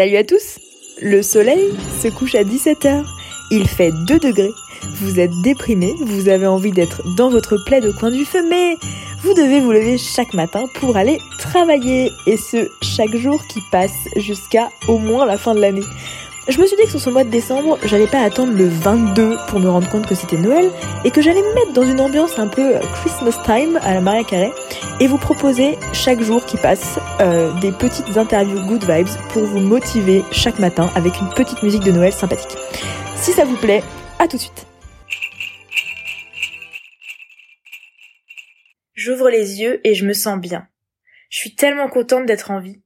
Salut à tous Le soleil se couche à 17h. Il fait 2 degrés. Vous êtes déprimé, vous avez envie d'être dans votre plaid au coin du feu, mais vous devez vous lever chaque matin pour aller travailler. Et ce, chaque jour qui passe jusqu'à au moins la fin de l'année. Je me suis dit que sur ce mois de décembre, j'allais pas attendre le 22 pour me rendre compte que c'était Noël et que j'allais me mettre dans une ambiance un peu Christmas time à la Maria Carré et vous proposer chaque jour qui passe euh, des petites interviews good vibes pour vous motiver chaque matin avec une petite musique de Noël sympathique. Si ça vous plaît, à tout de suite. J'ouvre les yeux et je me sens bien. Je suis tellement contente d'être en vie.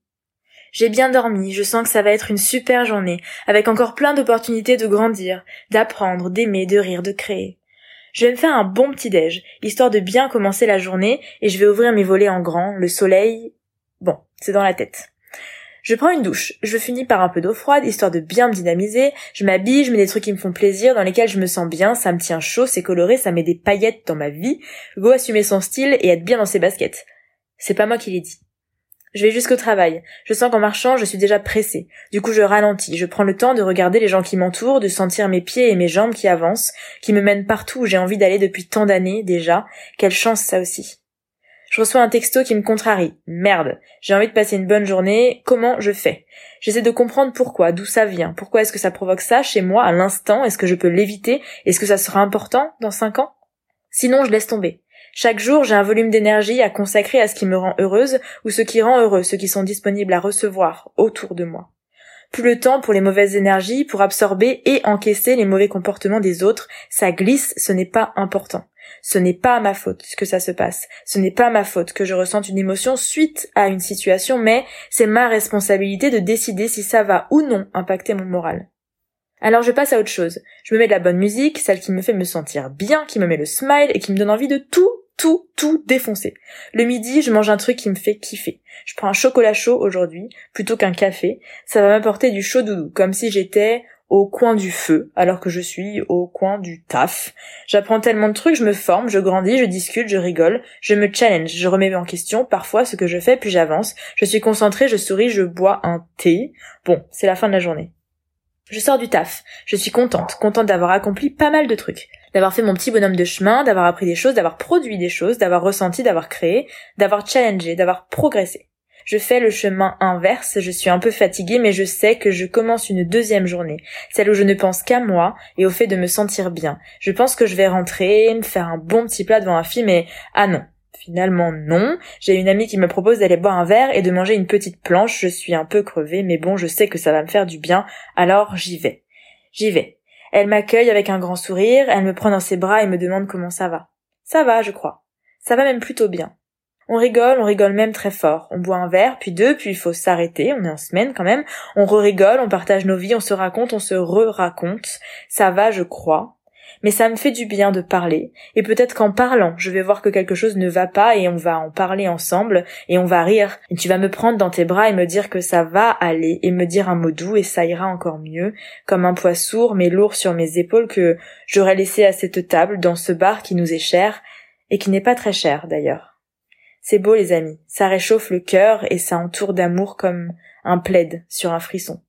J'ai bien dormi, je sens que ça va être une super journée, avec encore plein d'opportunités de grandir, d'apprendre, d'aimer, de rire, de créer. Je vais me faire un bon petit déj, histoire de bien commencer la journée, et je vais ouvrir mes volets en grand, le soleil... Bon, c'est dans la tête. Je prends une douche, je finis par un peu d'eau froide, histoire de bien me dynamiser, je m'habille, je mets des trucs qui me font plaisir, dans lesquels je me sens bien, ça me tient chaud, c'est coloré, ça met des paillettes dans ma vie, go assumer son style et être bien dans ses baskets. C'est pas moi qui l'ai dit. Je vais jusqu'au travail. Je sens qu'en marchant, je suis déjà pressée. Du coup, je ralentis. Je prends le temps de regarder les gens qui m'entourent, de sentir mes pieds et mes jambes qui avancent, qui me mènent partout où j'ai envie d'aller depuis tant d'années déjà. Quelle chance ça aussi. Je reçois un texto qui me contrarie. Merde. J'ai envie de passer une bonne journée. Comment je fais? J'essaie de comprendre pourquoi, d'où ça vient. Pourquoi est-ce que ça provoque ça chez moi à l'instant? Est-ce que je peux l'éviter? Est-ce que ça sera important dans cinq ans? Sinon, je laisse tomber. Chaque jour, j'ai un volume d'énergie à consacrer à ce qui me rend heureuse ou ce qui rend heureux, ceux qui sont disponibles à recevoir autour de moi. Plus le temps pour les mauvaises énergies, pour absorber et encaisser les mauvais comportements des autres, ça glisse, ce n'est pas important. Ce n'est pas ma faute que ça se passe. Ce n'est pas ma faute que je ressente une émotion suite à une situation, mais c'est ma responsabilité de décider si ça va ou non impacter mon moral. Alors je passe à autre chose. Je me mets de la bonne musique, celle qui me fait me sentir bien, qui me met le smile et qui me donne envie de tout tout, tout défoncer. Le midi, je mange un truc qui me fait kiffer. Je prends un chocolat chaud aujourd'hui, plutôt qu'un café. Ça va m'apporter du chaud doudou, comme si j'étais au coin du feu, alors que je suis au coin du taf. J'apprends tellement de trucs, je me forme, je grandis, je discute, je rigole, je me challenge, je remets en question parfois ce que je fais, puis j'avance. Je suis concentrée, je souris, je bois un thé. Bon, c'est la fin de la journée. Je sors du taf. Je suis contente, contente d'avoir accompli pas mal de trucs d'avoir fait mon petit bonhomme de chemin, d'avoir appris des choses, d'avoir produit des choses, d'avoir ressenti, d'avoir créé, d'avoir challengé, d'avoir progressé. Je fais le chemin inverse, je suis un peu fatiguée, mais je sais que je commence une deuxième journée, celle où je ne pense qu'à moi et au fait de me sentir bien. Je pense que je vais rentrer, me faire un bon petit plat devant un film et ah non. Finalement non. J'ai une amie qui me propose d'aller boire un verre et de manger une petite planche. Je suis un peu crevée, mais bon, je sais que ça va me faire du bien, alors j'y vais. J'y vais. Elle m'accueille avec un grand sourire, elle me prend dans ses bras et me demande comment ça va. Ça va, je crois. Ça va même plutôt bien. On rigole, on rigole même très fort. On boit un verre, puis deux, puis il faut s'arrêter, on est en semaine quand même. On re-rigole, on partage nos vies, on se raconte, on se re-raconte. Ça va, je crois mais ça me fait du bien de parler, et peut-être qu'en parlant, je vais voir que quelque chose ne va pas et on va en parler ensemble, et on va rire, et tu vas me prendre dans tes bras et me dire que ça va aller, et me dire un mot doux et ça ira encore mieux, comme un poids sourd mais lourd sur mes épaules que j'aurais laissé à cette table, dans ce bar qui nous est cher, et qui n'est pas très cher d'ailleurs. C'est beau les amis, ça réchauffe le cœur et ça entoure d'amour comme un plaid sur un frisson.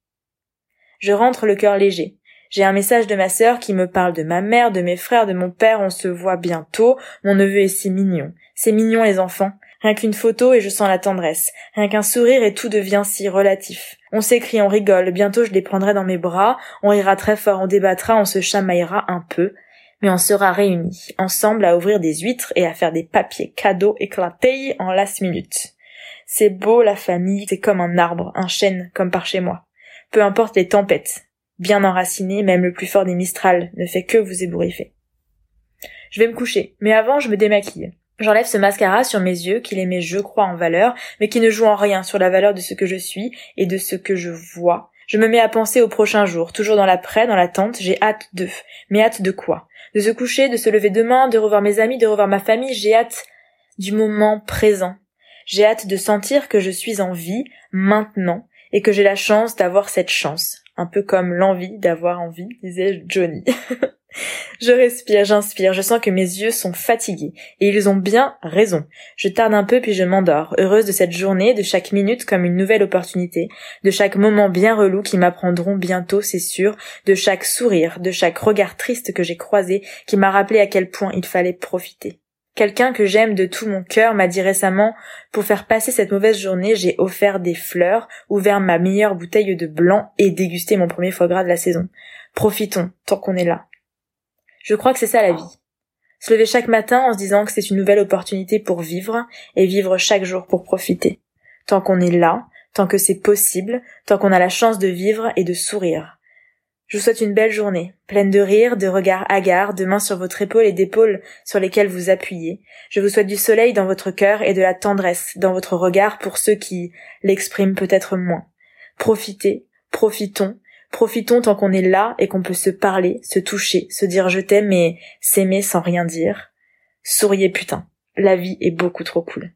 Je rentre le cœur léger, j'ai un message de ma sœur qui me parle de ma mère, de mes frères, de mon père, on se voit bientôt, mon neveu est si mignon. C'est mignon les enfants. Rien qu'une photo et je sens la tendresse. Rien qu'un sourire et tout devient si relatif. On s'écrit, on rigole, bientôt je les prendrai dans mes bras, on rira très fort, on débattra, on se chamaillera un peu, mais on sera réunis, ensemble à ouvrir des huîtres et à faire des papiers cadeaux éclatés en last minute. C'est beau la famille, c'est comme un arbre, un chêne, comme par chez moi. Peu importe les tempêtes, bien enraciné, même le plus fort des Mistral ne fait que vous ébouriffer. Je vais me coucher, mais avant je me démaquille. J'enlève ce mascara sur mes yeux qui les met je crois en valeur, mais qui ne joue en rien sur la valeur de ce que je suis et de ce que je vois. Je me mets à penser au prochain jour, toujours dans l'après, dans l'attente, j'ai hâte de. Mais hâte de quoi? De se coucher, de se lever demain, de revoir mes amis, de revoir ma famille, j'ai hâte du moment présent. J'ai hâte de sentir que je suis en vie, maintenant, et que j'ai la chance d'avoir cette chance un peu comme l'envie d'avoir envie, disait Johnny. Je respire, j'inspire, je sens que mes yeux sont fatigués. Et ils ont bien raison. Je tarde un peu puis je m'endors, heureuse de cette journée, de chaque minute comme une nouvelle opportunité, de chaque moment bien relou qui m'apprendront bientôt, c'est sûr, de chaque sourire, de chaque regard triste que j'ai croisé qui m'a rappelé à quel point il fallait profiter. Quelqu'un que j'aime de tout mon cœur m'a dit récemment, pour faire passer cette mauvaise journée, j'ai offert des fleurs, ouvert ma meilleure bouteille de blanc et dégusté mon premier foie gras de la saison. Profitons, tant qu'on est là. Je crois que c'est ça la vie. Se lever chaque matin en se disant que c'est une nouvelle opportunité pour vivre et vivre chaque jour pour profiter. Tant qu'on est là, tant que c'est possible, tant qu'on a la chance de vivre et de sourire. Je vous souhaite une belle journée, pleine de rires, de regards hagards, de mains sur votre épaule et d'épaules sur lesquelles vous appuyez. Je vous souhaite du soleil dans votre cœur et de la tendresse dans votre regard pour ceux qui l'expriment peut-être moins. Profitez, profitons, Profitons tant qu'on est là et qu'on peut se parler, se toucher, se dire je t'aime et s'aimer sans rien dire. Souriez putain. La vie est beaucoup trop cool.